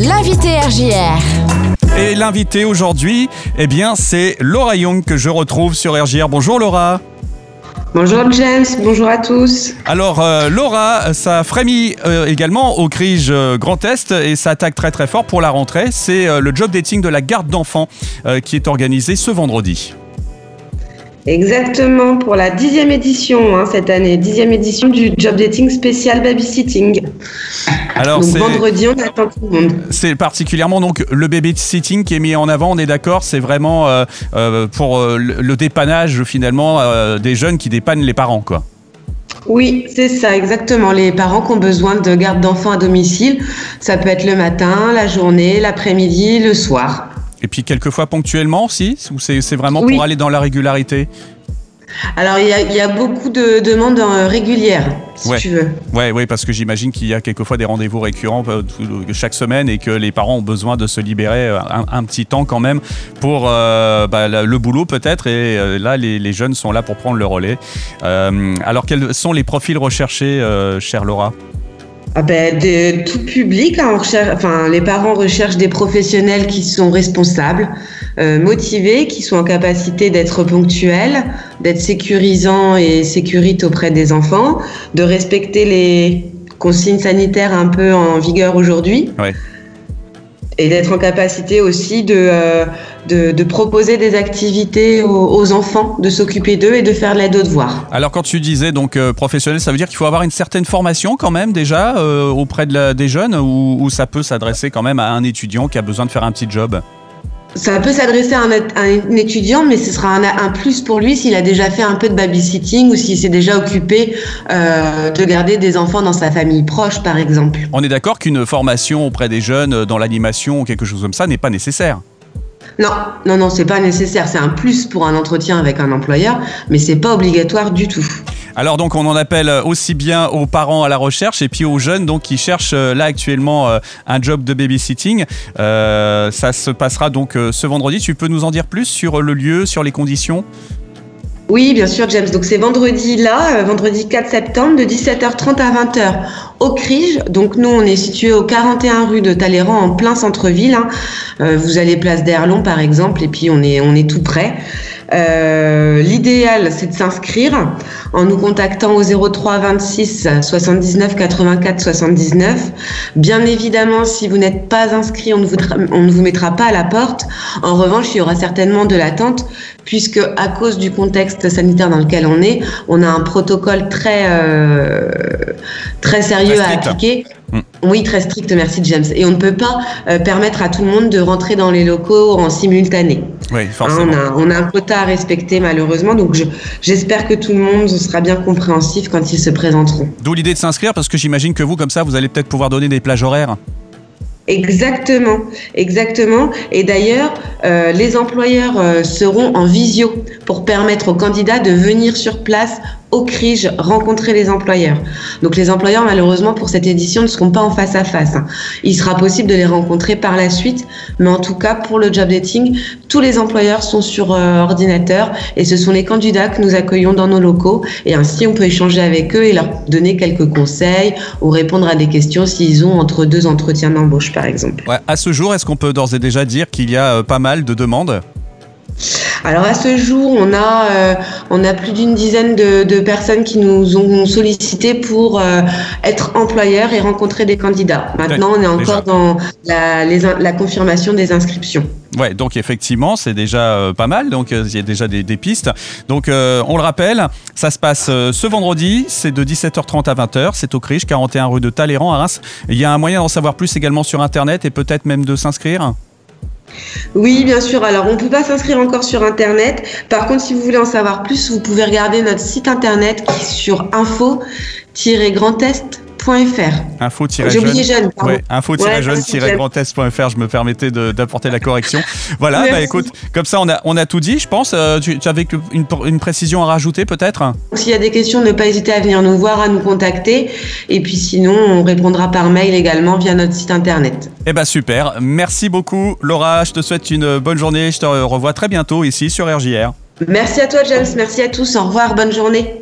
L'invité RJR. Et l'invité aujourd'hui, eh bien, c'est Laura Young que je retrouve sur RJR. Bonjour Laura. Bonjour James, bonjour à tous. Alors euh, Laura, ça frémit euh, également au Crige euh, Grand Est et ça attaque très très fort pour la rentrée. C'est le job dating de la garde d'enfants qui est organisé ce vendredi. Exactement, pour la dixième édition hein, cette année, dixième édition du job dating spécial babysitting. Alors, donc vendredi, on attend tout le monde. C'est particulièrement donc le babysitting qui est mis en avant, on est d'accord, c'est vraiment euh, euh, pour euh, le dépannage finalement des jeunes qui dépannent les parents, quoi. Oui, c'est ça, exactement. Les parents qui ont besoin de garde d'enfants à domicile, ça peut être le matin, la journée, l'après-midi, le soir. Et puis quelquefois ponctuellement aussi Ou c'est vraiment pour aller dans la régularité? Alors, il y, a, beaucoup de demandes euh, régulières, si tu veux. Oui, ouais, parce que j'imagine qu'il y a quelquefois des rendez-vous récurrents euh, chaque semaine et que les parents ont besoin de se libérer euh, un, petit temps quand même pour bah, le boulot peut-être. Et là, les, jeunes sont là pour prendre le relais. alors, quels sont les profils recherchés, chère Laura? Ah ben, de tout public, hein, enfin, les parents recherchent des professionnels qui sont responsables, euh, motivés, qui sont en capacité d'être ponctuels, d'être sécurisants et sécurites auprès des enfants, de respecter les consignes sanitaires un peu en vigueur aujourd'hui. Ouais et d'être en capacité aussi de, euh, proposer des activités aux, enfants, de s'occuper d'eux et de faire l'aide aux devoirs. Alors quand tu disais donc euh, professionnel, ça veut dire qu'il faut avoir une certaine formation quand même déjà euh, auprès de des jeunes ou ça peut s'adresser quand même à un étudiant qui a besoin de faire un petit job? Ça peut s'adresser à, un, étudiant, mais ce sera un, plus pour lui s'il a déjà fait un peu de babysitting ou s'il s'est déjà occupé euh, de garder des enfants dans sa famille proche, par exemple. On est d'accord qu'une formation auprès des jeunes euh, dans l'animation ou quelque chose comme ça n'est pas nécessaire? Non, non, non, c'est pas nécessaire. C'est un plus pour un entretien avec un employeur, mais c'est pas obligatoire du tout. Alors donc on en appelle aussi bien aux parents à la recherche et puis aux jeunes donc qui cherchent euh, là actuellement euh, un job de babysitting. Euh, ça se passera donc ce vendredi. Tu peux nous en dire plus sur le lieu, sur les conditions? Oui, bien sûr, James. Donc c'est vendredi là, vendredi 4 septembre, de 17h30 à 20h au Crige. Donc nous, on est situé au 41 rue de Talleyrand, en plein centre-ville. Hein. vous allez place d'Erlon, par exemple, et puis on est, on est tout près. Euh, l'idéal, c'est de s'inscrire en nous contactant au 03 26 79 84 79. Bien évidemment, si vous n'êtes pas inscrit, on ne, vous, on ne vous mettra pas à la porte. En revanche, il y aura certainement de l'attente puisque à cause du contexte sanitaire dans lequel on est, on a un protocole très euh, très sérieux à appliquer. Mm. Oui, très strict, merci James. Et on ne peut pas euh, permettre à tout le monde de rentrer dans les locaux en simultané. Oui, forcément. Hein, on, a, on, a, un quota à respecter malheureusement, donc j'espère que tout le monde sera bien compréhensif quand ils se présenteront. D'où l'idée de s'inscrire, parce que j'imagine que vous, comme ça, vous allez peut-être pouvoir donner des plages horaires. Exactement, exactement. Et d'ailleurs, euh, les employeurs euh, seront en visio pour permettre aux candidats de venir sur place au CRIGE rencontrer les employeurs. Donc les employeurs, malheureusement, pour cette édition, ne seront pas en face à face. Hein. Il sera possible de les rencontrer par la suite, mais en tout cas, pour le job dating, tous les employeurs sont sur euh, ordinateur et ce sont les candidats que nous accueillons dans nos locaux et ainsi on peut échanger avec eux et leur donner quelques conseils ou répondre à des questions s'ils ont entre deux entretiens d'embauche, par exemple. À ce jour, est-ce qu'on peut d'ores et déjà dire qu'il y a euh, pas mal de demandes? Alors à ce jour, on a, euh, on a plus d'une dizaine de, personnes qui nous ont sollicité pour euh, être employeurs et rencontrer des candidats. Maintenant, on est encore dans la, la, confirmation des inscriptions. Ouais, donc effectivement, c'est déjà euh, pas mal. Donc il y a déjà des, pistes. Donc on le rappelle, ça se passe ce vendredi, c'est de 17h30 à 20h. C'est au Criche, 41 rue de Talleyrand à Reims. Il y a un moyen d'en savoir plus également sur Internet et peut-être même de s'inscrire? Oui, bien sûr. Alors, on ne peut pas s'inscrire encore sur Internet. Par contre, si vous voulez en savoir plus, vous pouvez regarder notre site Internet qui est sur info-grandest Info-jeune. Info-jeune-grandest.fr. Je me permettais d'apporter la correction. Voilà, bah, écoute, comme ça on a, on a tout dit, je pense. Euh, tu, avais une, une, précision à rajouter peut-être? S'il y a des questions, ne pas hésiter à venir nous voir, à nous contacter. Et puis sinon, on répondra par mail également via notre site internet. Eh ben super. Merci beaucoup Laura. Je te souhaite une bonne journée. Je te revois très bientôt ici sur RJR. Merci à toi James. Merci à tous. Au revoir. Bonne journée.